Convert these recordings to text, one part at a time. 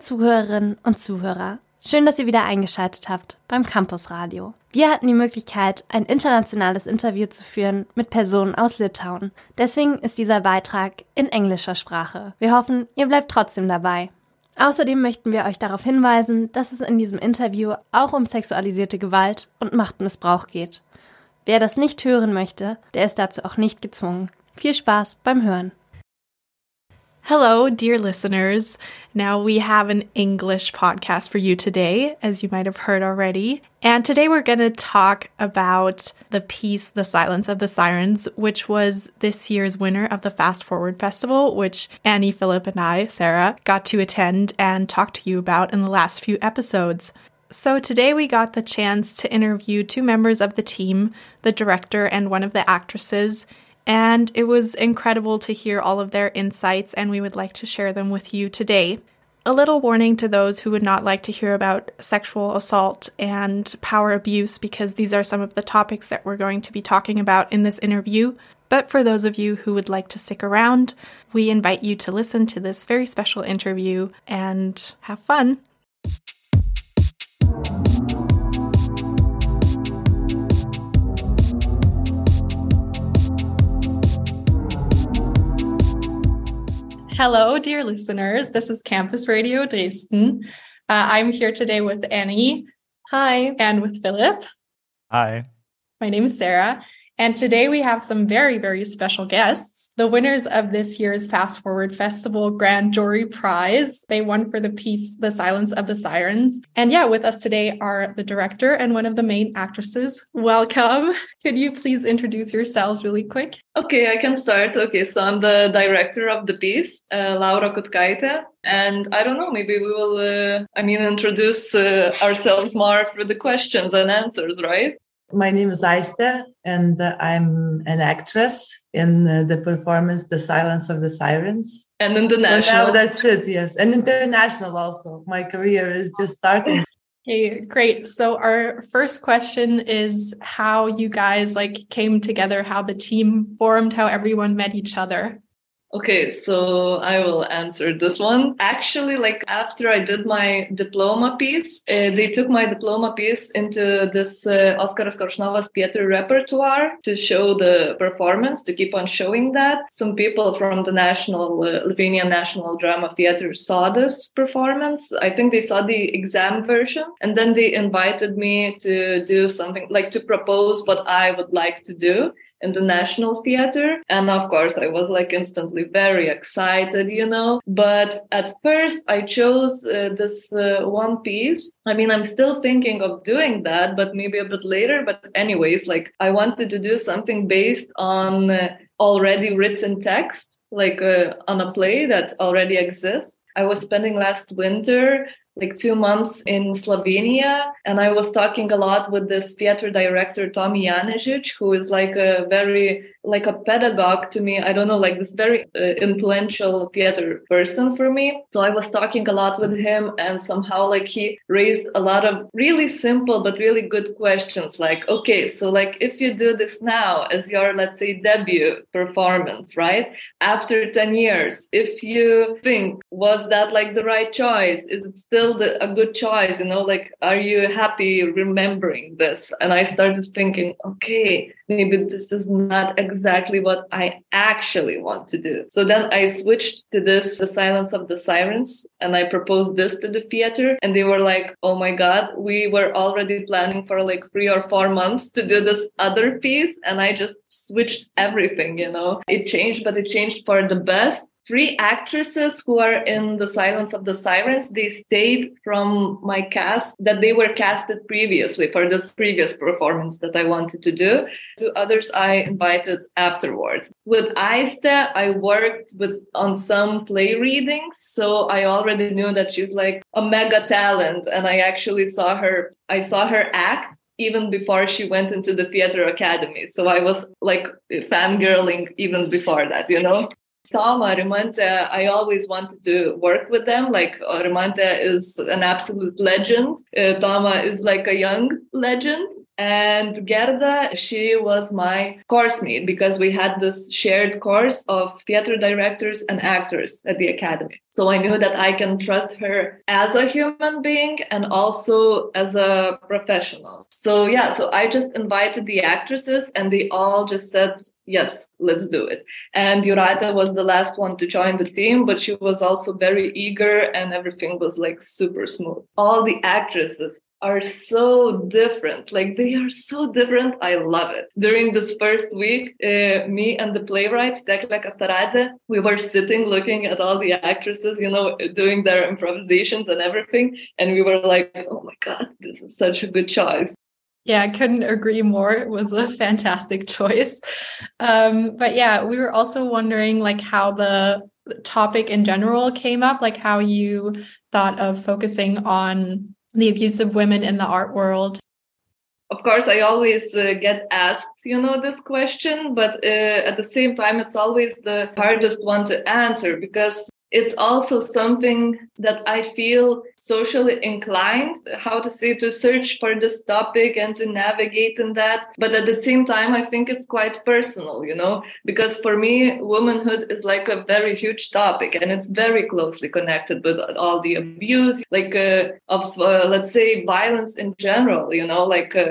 Zuhörerinnen und Zuhörer, schön, dass ihr wieder eingeschaltet habt beim Campus Radio. Wir hatten die Möglichkeit, ein internationales Interview zu führen mit Personen aus Litauen. Deswegen ist dieser Beitrag in englischer Sprache. Wir hoffen, ihr bleibt trotzdem dabei. Außerdem möchten wir euch darauf hinweisen, dass es in diesem Interview auch um sexualisierte Gewalt und Machtmissbrauch geht. Wer das nicht hören möchte, der ist dazu auch nicht gezwungen. Viel Spaß beim Hören. Hello, dear listeners. Now we have an English podcast for you today, as you might have heard already. And today we're going to talk about the piece, The Silence of the Sirens, which was this year's winner of the Fast Forward Festival, which Annie, Philip, and I, Sarah, got to attend and talk to you about in the last few episodes. So today we got the chance to interview two members of the team, the director and one of the actresses, and it was incredible to hear all of their insights, and we would like to share them with you today. A little warning to those who would not like to hear about sexual assault and power abuse, because these are some of the topics that we're going to be talking about in this interview. But for those of you who would like to stick around, we invite you to listen to this very special interview and have fun. Hello, dear listeners. This is Campus Radio Dresden. Uh, I'm here today with Annie. Hi. And with Philip. Hi. My name is Sarah. And today we have some very, very special guests. The winners of this year's Fast Forward Festival Grand Jury Prize. They won for the piece The Silence of the Sirens. And yeah, with us today are the director and one of the main actresses. Welcome. Could you please introduce yourselves really quick? Okay, I can start. Okay, so I'm the director of the piece, uh, Laura Kutkaite. And I don't know, maybe we will, uh, I mean, introduce uh, ourselves more for the questions and answers, right? My name is Aiste, and I'm an actress in uh, the performance "The Silence of the Sirens." And international. Well, now that's it. Yes, and international also. My career is just starting. Hey, great. So our first question is how you guys like came together, how the team formed, how everyone met each other. Okay, so I will answer this one. Actually, like after I did my diploma piece, uh, they took my diploma piece into this uh, Oskaras Koršunovas theater repertoire to show the performance, to keep on showing that. Some people from the National uh, Lithuanian National Drama Theater saw this performance. I think they saw the exam version, and then they invited me to do something like to propose what I would like to do in the National Theater. And of course, I was like instantly very excited, you know. But at first, I chose uh, this uh, one piece. I mean, I'm still thinking of doing that, but maybe a bit later. But, anyways, like I wanted to do something based on uh, already written text, like uh, on a play that already exists. I was spending last winter like two months in Slovenia. And I was talking a lot with this theater director, Tomi Janežič, who is like a very, like a pedagogue to me. I don't know, like this very uh, influential theater person for me. So I was talking a lot with him and somehow like he raised a lot of really simple, but really good questions. Like, okay, so like if you do this now as your, let's say, debut performance, right? After 10 years, if you think, was that like the right choice? Is it still the, a good choice you know like are you happy remembering this and i started thinking okay maybe this is not exactly what i actually want to do. So then i switched to this the silence of the sirens and i proposed this to the theater and they were like oh my god we were already planning for like three or four months to do this other piece and i just switched everything you know. It changed but it changed for the best. Three actresses who are in the silence of the sirens they stayed from my cast that they were casted previously for this previous performance that i wanted to do. Two others i invited afterwards. With aiste i worked with on some play readings so i already knew that she's like a mega talent and i actually saw her i saw her act even before she went into the theater academy. So I was like fangirling even before that, you know? Toma, Rimante, I always wanted to work with them. Like Rimante is an absolute legend. Uh, is like a young legend. And Gerda, she was my course mate because we had this shared course of theater directors and actors at the academy. So I knew that I can trust her as a human being and also as a professional. So yeah, so I just invited the actresses and they all just said, yes, let's do it. And Jurata was the last one to join the team, but she was also very eager and everything was like super smooth. All the actresses are so different. Like they are so different. I love it. During this first week, uh, me and the playwright, Tekla Kavtaradzė, we were sitting looking at all the actresses, you know, doing their improvisations and everything. And we were like, oh my God, this is such a good choice. Yeah, I couldn't agree more. It was a fantastic choice. Um, but yeah, we were also wondering like how the topic in general came up, like how you thought of focusing on the abuse of women in the art world? Of course, I always uh, get asked, you know, this question, but uh, at the same time, it's always the hardest one to answer because it's also something that I feel socially inclined, how to say, to search for this topic and to navigate in that. But at the same time, I think it's quite personal, you know, because for me, womanhood is like a very huge topic and it's very closely connected with all the abuse, like uh, of, uh, let's say, violence in general, you know, like uh,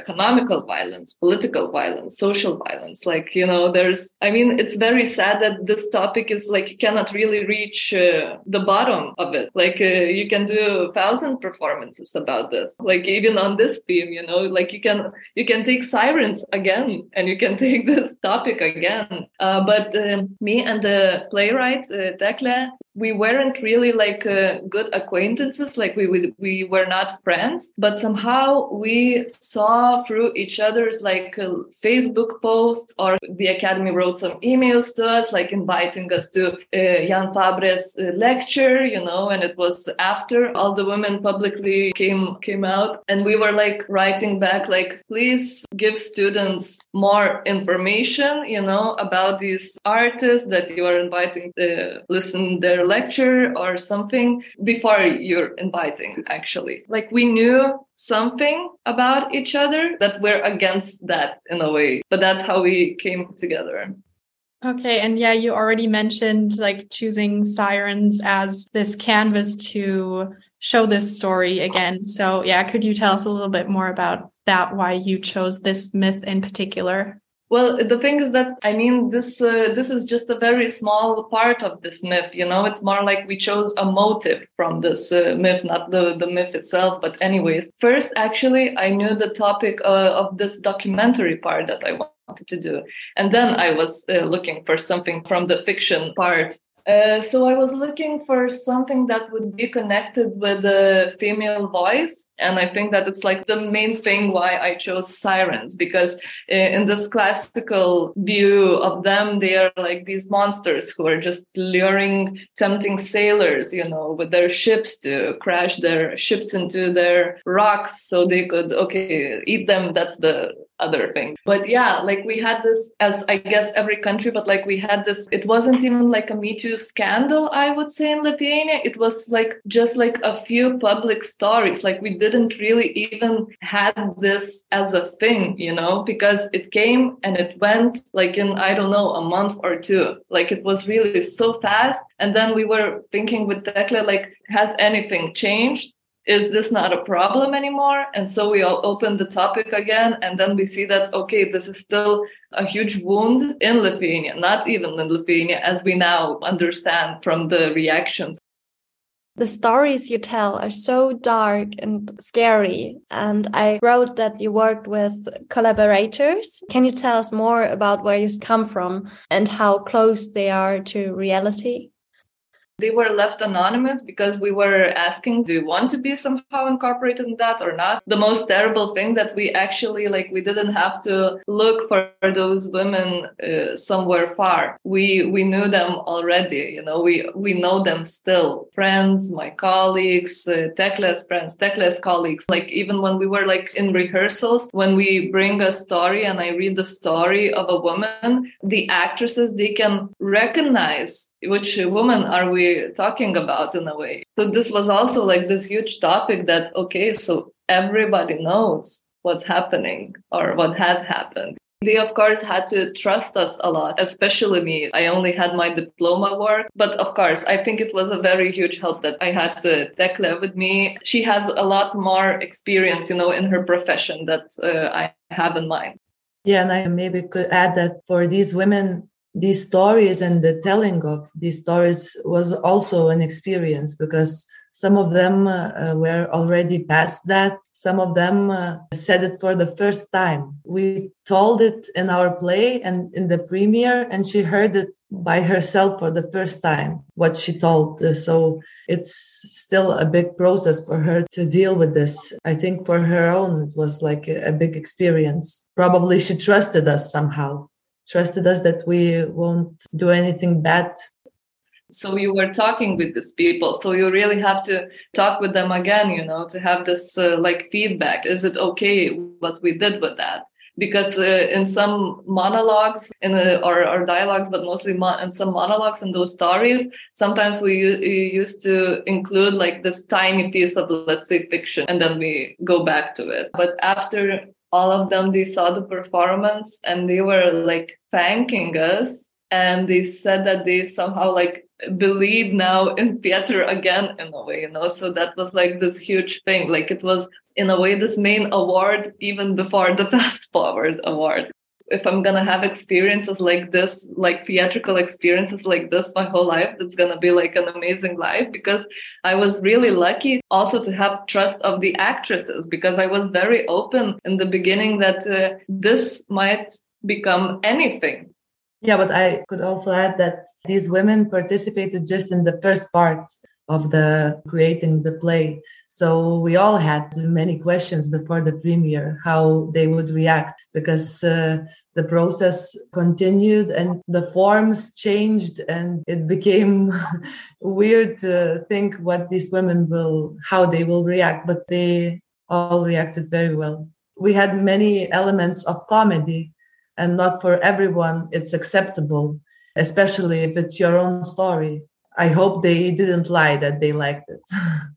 economical violence, political violence, social violence. Like, you know, there's, I mean, it's very sad that this topic is like, you cannot really reach uh, the bottom of it. Like, uh, you can do a thousand performances about this. Like even on this theme you know like you can you can take sirens again and you can take this topic again. Uh, but uh, me and the playwright uh, Tekla, we weren't really like uh, good acquaintances. Like we, we we were not friends. But somehow we saw through each other's like uh, facebook posts or the academy wrote some emails to us like inviting us to uh, jan fabre's uh, lecture you know and it was after all the women publicly came came out. And we were like writing back like please give students more information you know about these artists that you are inviting to listen their lecture or something before you're inviting actually. Like we knew something about each other that we're against that in a way. But that's how we came together Okay. And yeah, you already mentioned like choosing sirens as this canvas to show this story again. So, yeah, could you tell us a little bit more about that? Why you chose this myth in particular? Well, the thing is that I mean this uh, this is just a very small part of this myth. You know, it's more like we chose a motive from this uh, myth, not the the myth itself. But anyways, first, actually, I knew the topic uh, of this documentary part that I wanted to do, and then I was uh, looking for something from the fiction part uh, so I was looking for something that would be connected with the female voice. And I think that it's like the main thing why I chose sirens, because uh, in this classical view of them, they are like these monsters who are just luring, tempting sailors, you know, with their ships to crash their ships into their rocks so they could, okay, eat them. That's the other thing. But yeah, like we had this as I guess every country, but like we had this, it wasn't even like a Me Too scandal, I would say in Lithuania. It was like just like a few public stories. Like we didn't really even had this as a thing, you know, because it came and it went like in, I don't know, a month or two. Like it was really so fast. And then we were thinking with Tekla, like, has anything changed? is this not a problem anymore? And so we all open the topic again, and then we see that, okay, this is still a huge wound in Lithuania, not even in Lithuania, as we now understand from the reactions. The stories you tell are so dark and scary. And I wrote that you worked with collaborators. Can you tell us more about where you come from and how close they are to reality? They were left anonymous because we were asking, do you want to be somehow incorporated in that or not? The most terrible thing that we actually like, we didn't have to look for those women uh, somewhere far. We we knew them already. You know, we we know them still. Friends, my colleagues, uh, friends, Tekla's colleagues. Like even when we were like in rehearsals, when we bring a story and I read the story of a woman, the actresses they can recognize which woman are we talking about in a way so this was also like this huge topic that okay so everybody knows what's happening or what has happened. They, of course, had to trust us a lot, especially me. I only had my diploma work, but of course, I think it was a very huge help that I had to Tekle with me. She has a lot more experience, you know, in her profession that uh, I have in mine. Yeah, and I maybe could add that for these women, these stories and the telling of these stories was also an experience because some of them uh, uh, were already past that. Some of them uh, said it for the first time. We told it in our play and in the premiere, and she heard it by herself for the first time, what she told. So it's still a big process for her to deal with this. I think for her own, it was like a, a big experience. Probably she trusted us somehow trusted us that we won't do anything bad. So you were talking with these people so you really have to talk with them again you know to have this uh, like feedback. Is it okay what we did with that? Because uh, in some monologues in the, or, or dialogues but mostly mo- in some monologues in those stories sometimes we used to include like this tiny piece of let's say fiction and then we go back to it. But after all of them they saw the performance and they were like thanking us. And they said that they somehow like believe now in theater again in a way you know? So that was like this huge thing. Like it was in a way this main award even before the fast forward award if i'm gonna have experiences like this like theatrical experiences like this my whole life that's gonna be like an amazing life because i was really lucky also to have trust of the actresses because i was very open in the beginning that uh, this might become anything. Yeah, but I could also add that these women participated just in the first part of the creating the play. So we all had many questions before the premiere how they would react because uh, the process continued and the forms changed and it became weird to think what these women will how they will react but they all reacted very well. We had many elements of comedy and not for everyone it's acceptable especially if it's your own story i hope they didn't lie that they liked it.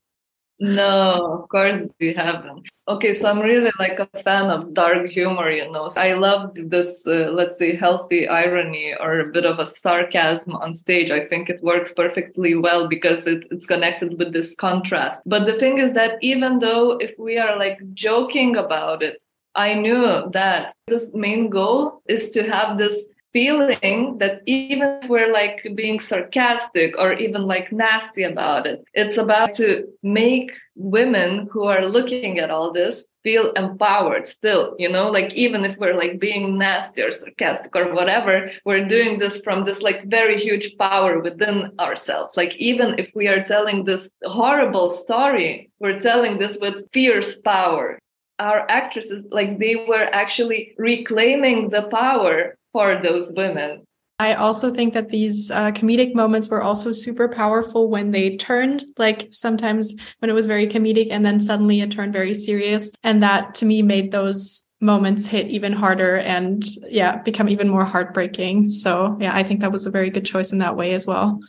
No of course we haven't. Okay so i'm really like a fan of dark humor you know. I love this uh, let's say healthy irony or a bit of a sarcasm on stage. I think it works perfectly well because it, it's connected with this contrast. But the thing is that even though if we are like joking about it I knew that this main goal is to have this feeling that even if we're like being sarcastic or even like nasty about it, it's about to make women who are looking at all this feel empowered still, you know, like even if we're like being nasty or sarcastic or whatever, we're doing this from this like very huge power within ourselves. Like even if we are telling this horrible story, we're telling this with fierce power our actresses like they were actually reclaiming the power for those women I also think that these uh, comedic moments were also super powerful when they turned, like sometimes when it was very comedic and then suddenly it turned very serious. And that to me made those moments hit even harder and yeah, become even more heartbreaking. So yeah, I think that was a very good choice in that way as well.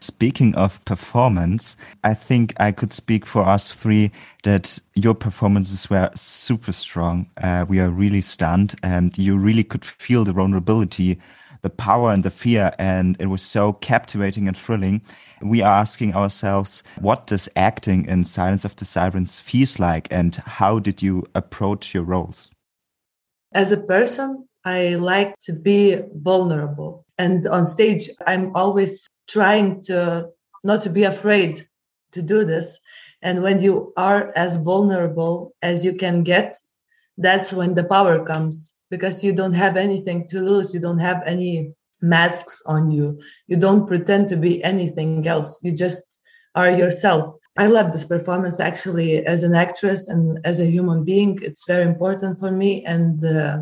Speaking of performance, I think I could speak for us three that your performances were super strong. Uh, we are really stunned, and you really could feel the vulnerability, the power, and the fear, and it was so captivating and thrilling. We are asking ourselves, what does acting in Silence of the Sirens feels like, and how did you approach your roles? As a person, I like to be vulnerable. And on stage, I'm always trying to not to be afraid to do this. And when you are as vulnerable as you can get, that's when the power comes because you don't have anything to lose. You don't have any masks on you. You don't pretend to be anything else. You just are yourself. I love this performance actually as an actress and as a human being. It's very important for me. And uh,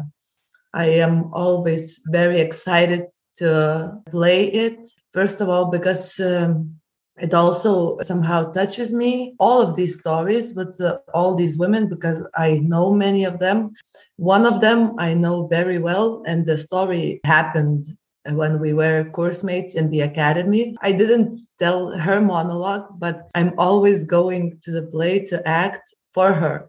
I am always very excited to play it. First of all, because um, it also somehow touches me. All of these stories with uh, all these women, because I know many of them. One of them I know very well, and the story happened when we were course mates in the academy. I didn't tell her monologue, but I'm always going to the play to act for her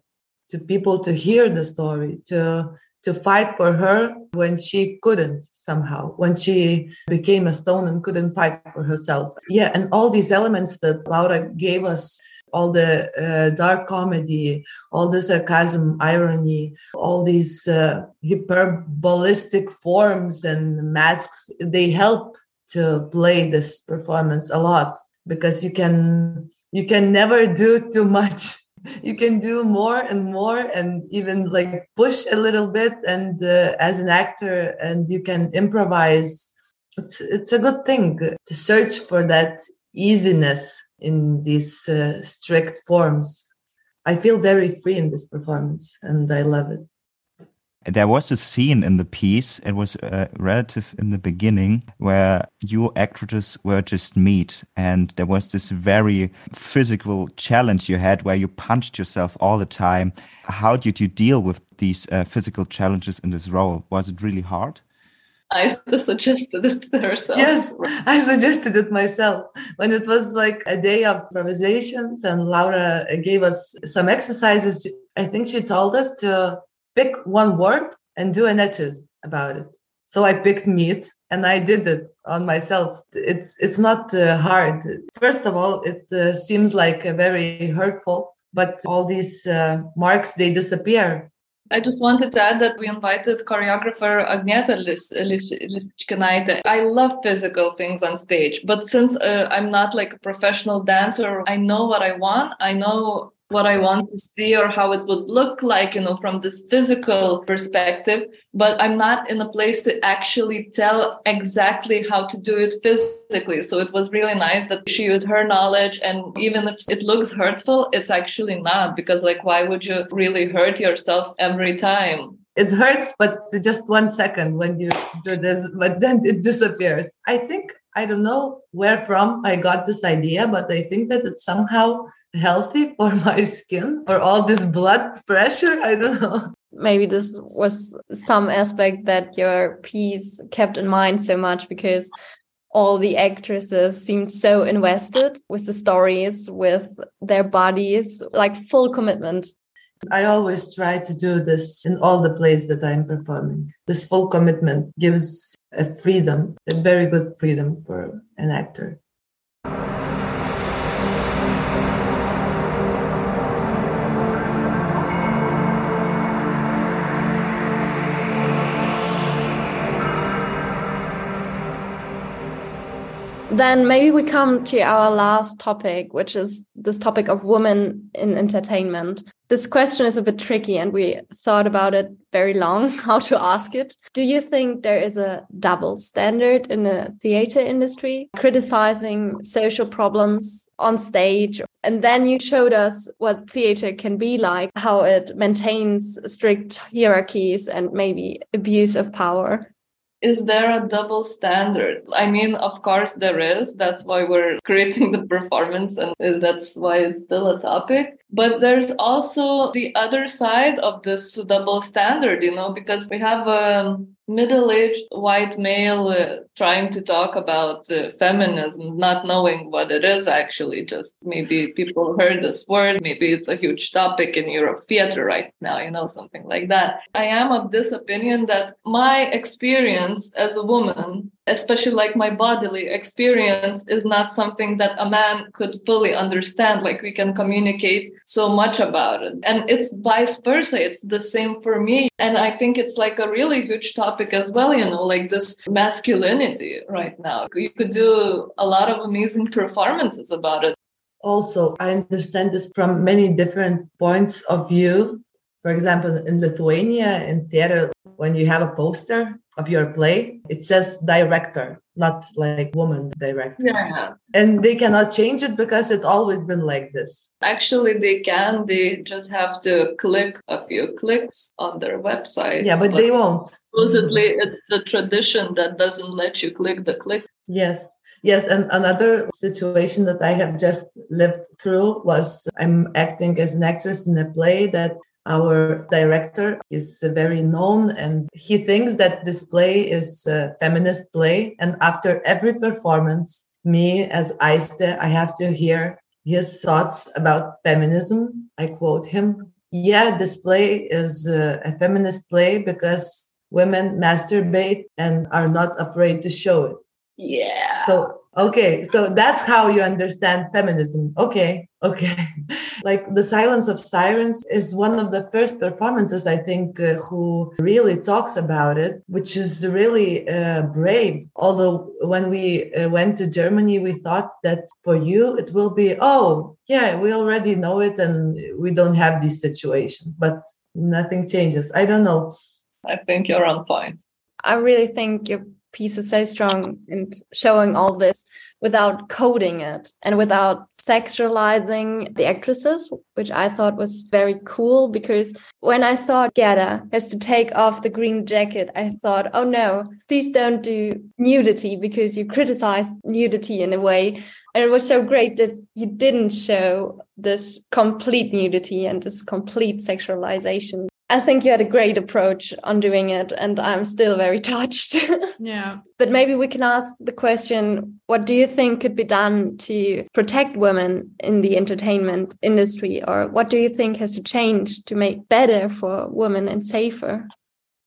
to people to hear the story, to to fight for her when she couldn't somehow, when she became a stone and couldn't fight for herself. Yeah, and all these elements that Laura gave us all the uh, dark comedy, all the sarcasm, irony, all these uh, hyperbolistic forms and masks, they help to play this performance a lot because you can you can never do too much you can do more and more and even like push a little bit and uh, as an actor and you can improvise. It's it's a good thing to search for that easiness in these uh, strict forms. I feel very free in this performance and i love it there was a scene in the piece, it was uh, relative in the beginning, where you actresses were just meat And there was this very physical challenge you had where you punched yourself all the time. How did you deal with these uh, physical challenges in this role? Was it really hard? I suggested it herself. Yes, I suggested it myself when it was like a day of improvisations, and Laura gave us some exercises. I think she told us to pick one word and do an etude about it. So I picked meat and I did it on myself. It's it's not uh, hard. First of all, it uh, seems like very hurtful, but all these uh, marks they disappear. I just wanted to add that we invited choreographer Agneta Lisičkinaitė. I love physical things on stage, but since uh, I'm not like a professional dancer, I know what I want. I know what I want to see or how it would look like, you know, from this physical perspective, but I'm not in a place to actually tell exactly how to do it physically. So it was really nice that she used her knowledge. And even if it looks hurtful, it's actually not because, like, why would you really hurt yourself every time? It hurts, but just one second when you do this, but then it disappears. I think I don't know where from I got this idea, but I think that it's somehow healthy for my skin or all this blood pressure i don't know. Maybe this was some aspect that your piece kept in mind so much because all the actresses seemed so invested with the stories with their bodies like full commitment I always try to do this in all the plays that I'm performing. This full commitment gives a freedom, a very good freedom for an actor. Then maybe we come to our last topic, which is this topic of women in entertainment. This question is a bit tricky, and we thought about it very long how to ask it. Do you think there is a double standard in the theater industry, criticizing social problems on stage? And then you showed us what theater can be like, how it maintains strict hierarchies and maybe abuse of power is there a double standard? I mean, of course there is. That's why we're creating the performance and that's why it's still a topic. But there's also the other side of this double standard, you know, because we have a middle-aged white male uh, trying to talk about uh, feminism, not knowing what it is actually. Just maybe people heard this word. Maybe it's a huge topic in Europe theater right now, you know, something like that. I am of this opinion that my experience as a woman especially like my bodily experience is not something that a man could fully understand like we can communicate so much about it. And it's vice versa it's the same for me. And i think it's like a really huge topic as well you know like this masculinity right now. You could do a lot of amazing performances about it. Also i understand this from many different points of view. For example in lithuania in theater when you have a poster of your play, it says director, not like woman director. Yeah. And they cannot change it because it's always been like this. Actually, they can. They just have to click a few clicks on their website. Yeah, but, but they won't. Supposedly, it's the tradition that doesn't let you click the click. Yes. Yes, and another situation that I have just lived through was I'm acting as an actress in a play that our director is very known and he thinks that this play is a feminist play. And after every performance, me as Aiste, I have to hear his thoughts about feminism. I quote him yeah, this play is uh, a feminist play because women masturbate and are not afraid to show it. Yeah. So okay, so that's how you understand feminism. Okay, okay. like the Silence of Sirens is one of the first performances I think uh, who really talks about it, which is really uh, brave. Although when we uh, went to Germany, we thought that for you it will be oh yeah, we already know it and we don't have this situation, but nothing changes. I don't know. I think you're on point. I really think your piece is so strong in showing all this without coding it and without sexualizing the actresses, which I thought was very cool because when I thought Gerda has to take off the green jacket, I thought, oh no, please don't do nudity because you criticize nudity in a way. And it was so great that you didn't show this complete nudity and this complete sexualization I think you had a great approach on doing it, and I'm still very touched. yeah. But maybe we can ask the question what do you think could be done to protect women in the entertainment industry, or what do you think has to change to make better for women and safer?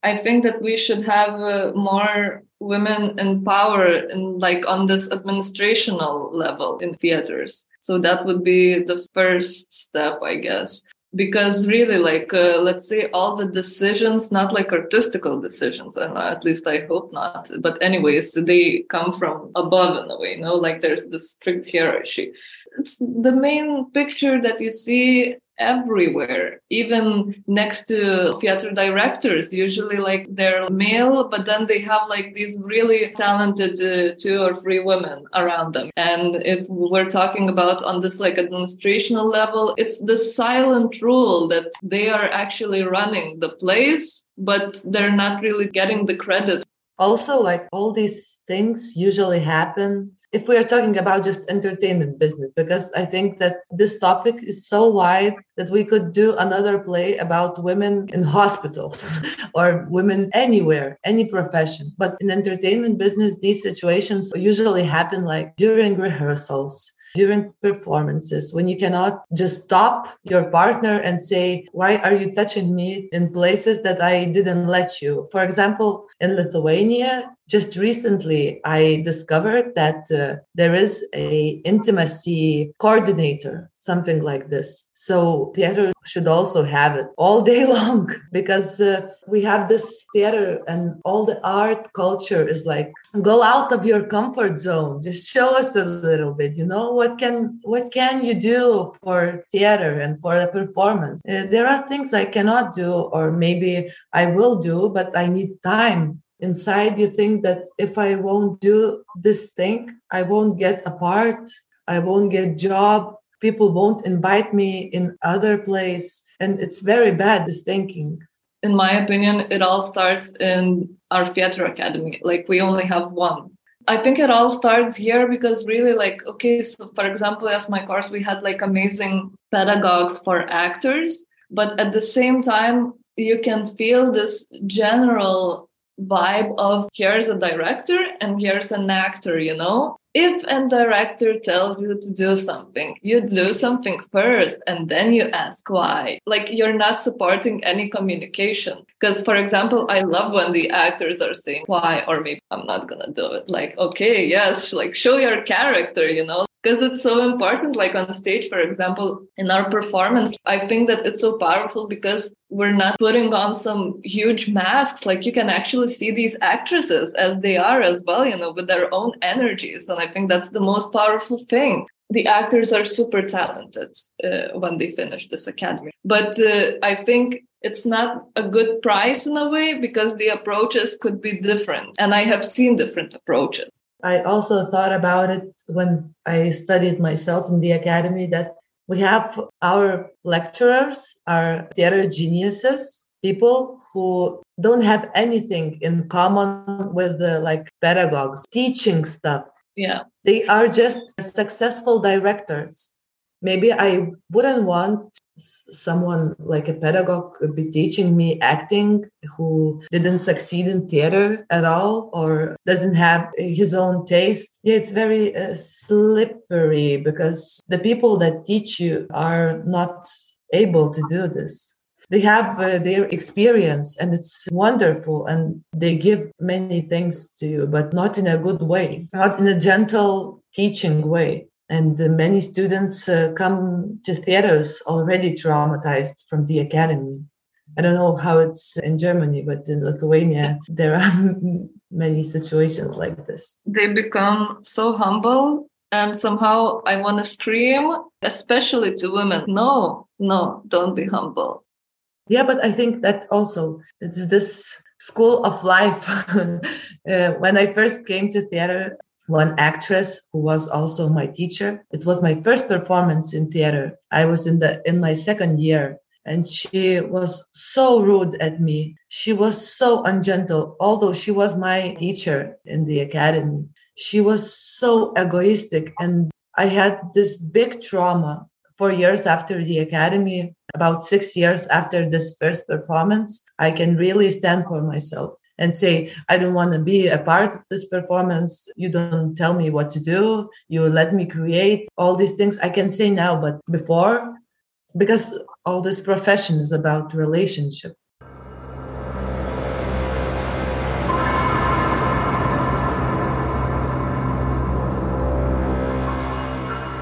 I think that we should have uh, more women in power in like on this administrational level in theaters. So that would be the first step, I guess because really like uh, let's say all the decisions not like artistical decisions and at least i hope not but anyways they come from above in a way you know like there's this strict hierarchy. It's the main picture that you see everywhere. Even next to theater directors usually like they're male but then they have like these really talented uh, two or three women around them. And if we're talking about on this like administrational level it's the silent rule that they are actually running the place but they're not really getting the credit. Also like all these things usually happen if we are talking about just entertainment business because i think that this topic is so wide that we could do another play about women in hospitals or women anywhere any profession. But in entertainment business these situations usually happen like during rehearsals during performances when you cannot just stop your partner and say why are you touching me in places that i didn't let you? For example in lithuania just recently i discovered that uh, there is a intimacy coordinator something like this. So theater should also have it all day long because uh, we have this theater and all the art culture is like go out of your comfort zone. Just show us a little bit you know what can what can you do for theater and for a performance? Uh, there are things i cannot do or maybe i will do but i need time inside you think that if i won't do this thing i won't get a part i won't get job. People won't invite me in other place. And it's very bad this thinking. In my opinion it all starts in our theater academy. Like we only have one. I think it all starts here because really like okay so for example as my course we had like amazing pedagogues for actors. But at the same time you can feel this general vibe of here's a director and here's an actor, you know? If a director tells you to do something, you do something first and then you ask why. Like you're not supporting any communication. Because, for example, I love when the actors are saying why, or maybe I'm not gonna do it. Like, okay, yes, like show your character, you know? Because it's so important like on stage for example in our performance i think that it's so powerful because we're not putting on some huge masks. Like you can actually see these actresses as they are as well you know with their own energies and i think that's the most powerful thing. The actors are super talented uh, when they finish this academy. But uh, i think it's not a good price in a way because the approaches could be different and i have seen different approaches I also thought about it when I studied myself in the academy that we have our lecturers, our theater geniuses, people who don't have anything in common with the like pedagogues teaching stuff. Yeah. They are just successful directors. Maybe I wouldn't want someone like a pedagogue could be teaching me acting who didn't succeed in theater at all or doesn't have his own taste yeah it's very uh, slippery because the people that teach you are not able to do this. They have uh, their experience and it's wonderful and they give many things to you, but not in a good way, not in a gentle teaching way. And uh, many students uh, come to theaters already traumatized from the academy. I don't know how it's in Germany, but in Lithuania, there are many situations like this. They become so humble and somehow I want to scream, especially to women. No, no, don't be humble. Yeah, but I think that also it's this school of life. uh, when I first came to theater, one actress who was also my teacher, it was my first performance in theater. I was in the in my second year. And she was so rude at me. She was so ungentle, although she was my teacher in the academy. She was so egoistic and i had this big trauma four years after the academy about six years after this first performance. I can really stand for myself and say i don't want to be a part of this performance. You don't tell me what to do. You let me create all these things. I can say now but before because all this profession is about relationship.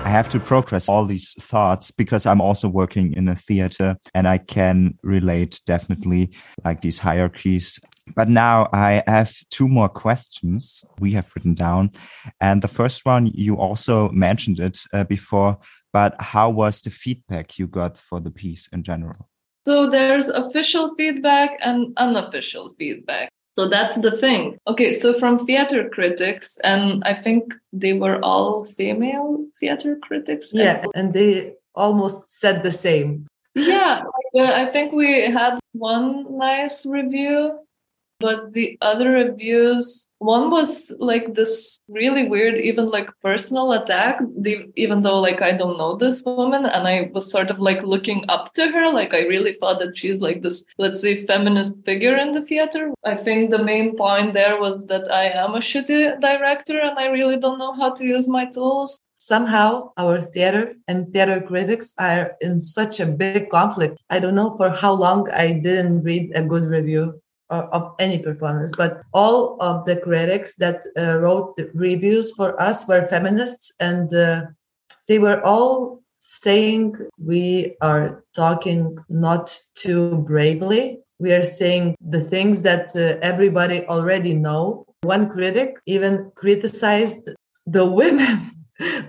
I have to progress all these thoughts because I'm also working in a theater and I can relate definitely like these hierarchies. But now I have two more questions we have written down. And the first one, you also mentioned it uh, before, but how was the feedback you got for the piece in general? So there's official feedback and unofficial feedback. So that's the thing. Okay, so from theater critics, and I think they were all female theater critics. Yeah, and they almost said the same. Yeah, I think we had one nice review but the other abuse one was like this really weird even like personal attack even though like i don't know this woman and i was sort of like looking up to her like i really thought that she's like this let's say feminist figure in the theater. I think the main point there was that i am a shitty director and i really don't know how to use my tools. Somehow our theater and theater critics are in such a big conflict. I don't know for how long I didn't read a good review of any performance, but all of the critics that uh, wrote the reviews for us were feminists, and uh, they were all saying we are talking not too bravely. We are saying the things that uh, everybody already know. One critic even criticized the women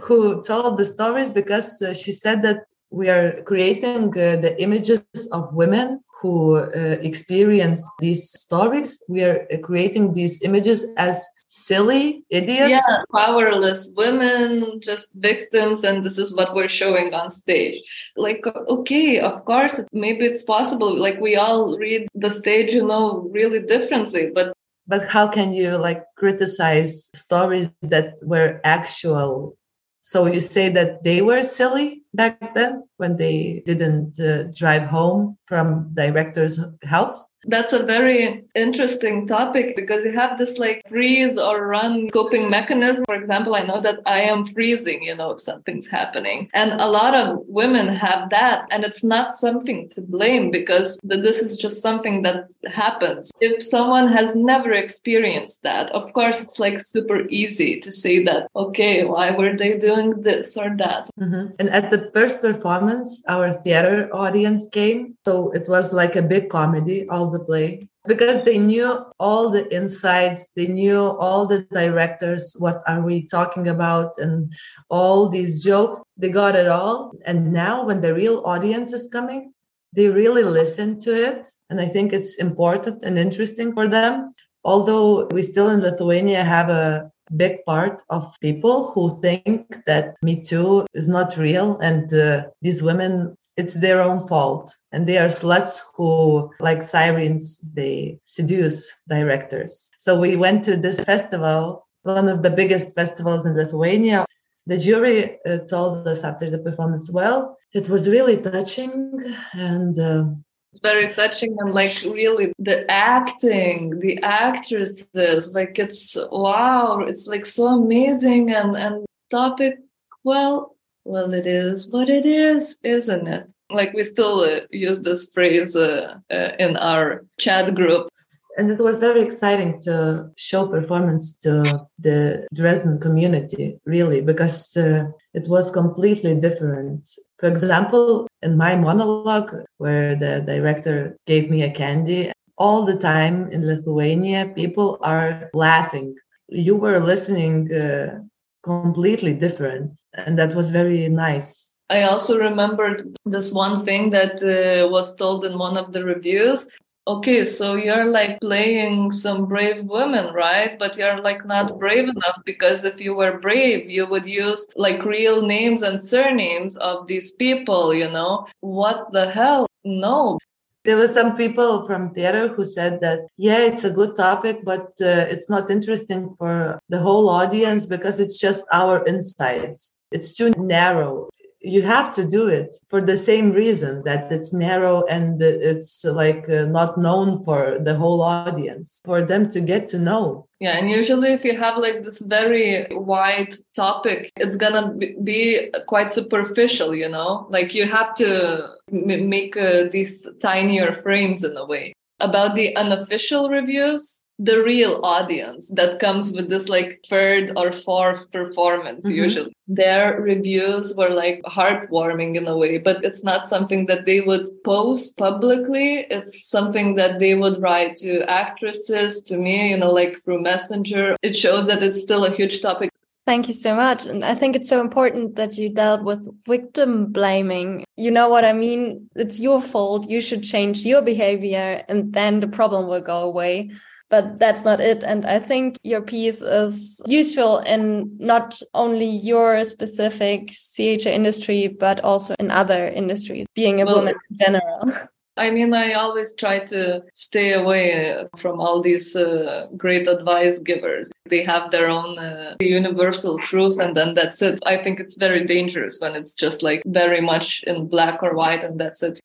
who told the stories because uh, she said that we are creating uh, the images of women who uh, experience these stories. We are creating these images as silly idiots. Yeah, powerless women, just victims, and this is what we're showing on stage. Like, okay, of course, maybe it's possible. Like, we all read the stage, you know, really differently, but but how can you like criticize stories that were actual so you say that they were silly back then when they didn't uh, drive home from director's house? That's a very interesting topic because you have this like freeze or run coping mechanism. For example, I know that I am freezing, you know, if something's happening. And a lot of women have that. And it's not something to blame because this is just something that happens. If someone has never experienced that, of course, it's like super easy to say that, okay, why were they doing this or that? Mm-hmm. And at the first performance, our theater audience came. So it was like a big comedy, all the play, because they knew all the insides, they knew all the directors, what are we talking about, and all these jokes. They got it all. And now, when the real audience is coming, they really listen to it. And I think it's important and interesting for them. Although we still in Lithuania have a big part of people who think that Me Too is not real and uh, these women, it's their own fault. And they are sluts who, like sirens, they seduce directors. So we went to this festival, one of the biggest festivals in Lithuania. The jury uh, told us after the performance, well, it was really touching and uh, it's very touching and like really the acting the actresses like it's wow it's like so amazing and and topic well well it is what it is isn't it Like we still uh, use this phrase uh, uh, in our chat group. And it was very exciting to show performance to the Dresden community, really, because uh, it was completely different. For example, in my monologue, where the director gave me a candy, all the time in Lithuania, people are laughing. You were listening uh, completely different, and that was very nice. I also remembered this one thing that uh, was told in one of the reviews. Okay, so you're like playing some brave women, right? But you're like not brave enough because if you were brave, you would use like real names and surnames of these people, you know? What the hell? No, there were some people from theater who said that yeah it's a good topic but uh, it's not interesting for the whole audience because it's just our insights it's too narrow you have to do it for the same reason that it's narrow and it's like uh, not known for the whole audience for them to get to know. Yeah and usually if you have like this very wide topic it's gonna be quite superficial you know? Like you have to make uh, these tinier frames in a way. About the unofficial reviews the real audience that comes with this like third or fourth performance mm-hmm. usually their reviews were like heartwarming in a way but it's not something that they would post publicly it's something that they would write to actresses to me you know like through messenger it shows that it's still a huge topic Thank you so much. And I think it's so important that you dealt with victim blaming. You know what I mean? It's your fault. You should change your behavior, and then the problem will go away but that's not it. And I think your piece is useful in not only your specific CHA industry, but also in other industries, being a well, woman in general. I mean, I always try to stay away from all these uh, great advice givers. They have their own uh, universal truth, and then that's it. I think it's very dangerous when it's just like very much in black or white, and that's it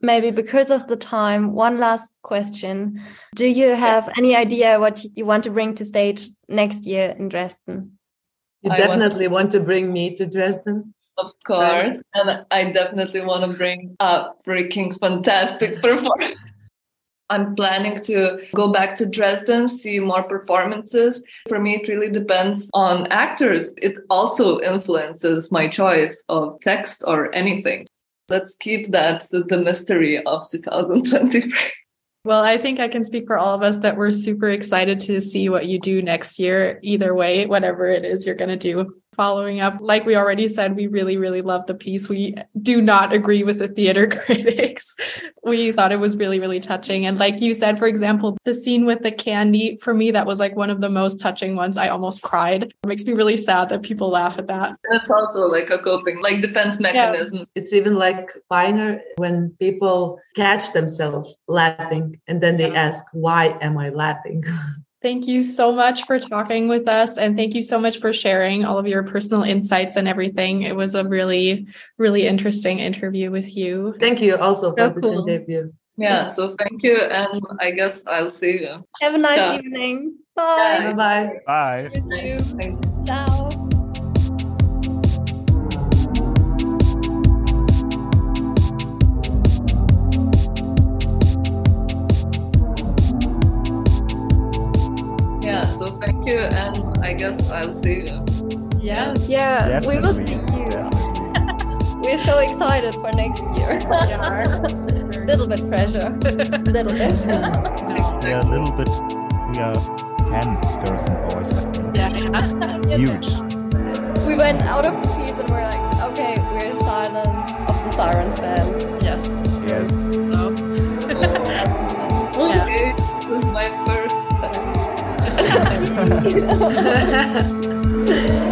maybe because of the time, one last question. Do you have any idea what you want to bring to stage next year in Dresden? You definitely want to... want to bring me to Dresden. Of course. And I definitely want to bring a freaking fantastic performance. I'm planning to go back to Dresden, see more performances. For me, it really depends on actors. It also influences my choice of text or anything. Let's keep that the mystery of 2023. Well, I think I can speak for all of us that we're super excited to see what you do next year, either way, whatever it is you're going to do following up, like we already said, we really, really love the piece. We do not agree with the theater critics. We thought it was really, really touching. And like you said, for example, the scene with the candy, for me, that was like one of the most touching ones. I almost cried. It makes me really sad that people laugh at that. That's also like a coping, like defense mechanism. Yeah. It's even like finer when people catch themselves laughing and then they ask, why am I laughing? Thank you so much for talking with us. And thank you so much for sharing all of your personal insights and everything. It was a really, really interesting interview with you. Thank you also for so this cool. interview. Yeah, so thank you. And I guess I'll see you. Have a nice Ciao. evening. Bye. Bye. Bye. Bye. Ciao. I guess I'll see you. Yes. Yeah, Definitely. we will see you. We're so excited for next year. little bit pressure. little bit. yeah, a little bit. We are ten girls and boys. Yeah. Huge. We went out of the piece and we're like, okay, we're silent of the Sirens fans. Yes. Yes. So. okay. This is my first Yeah.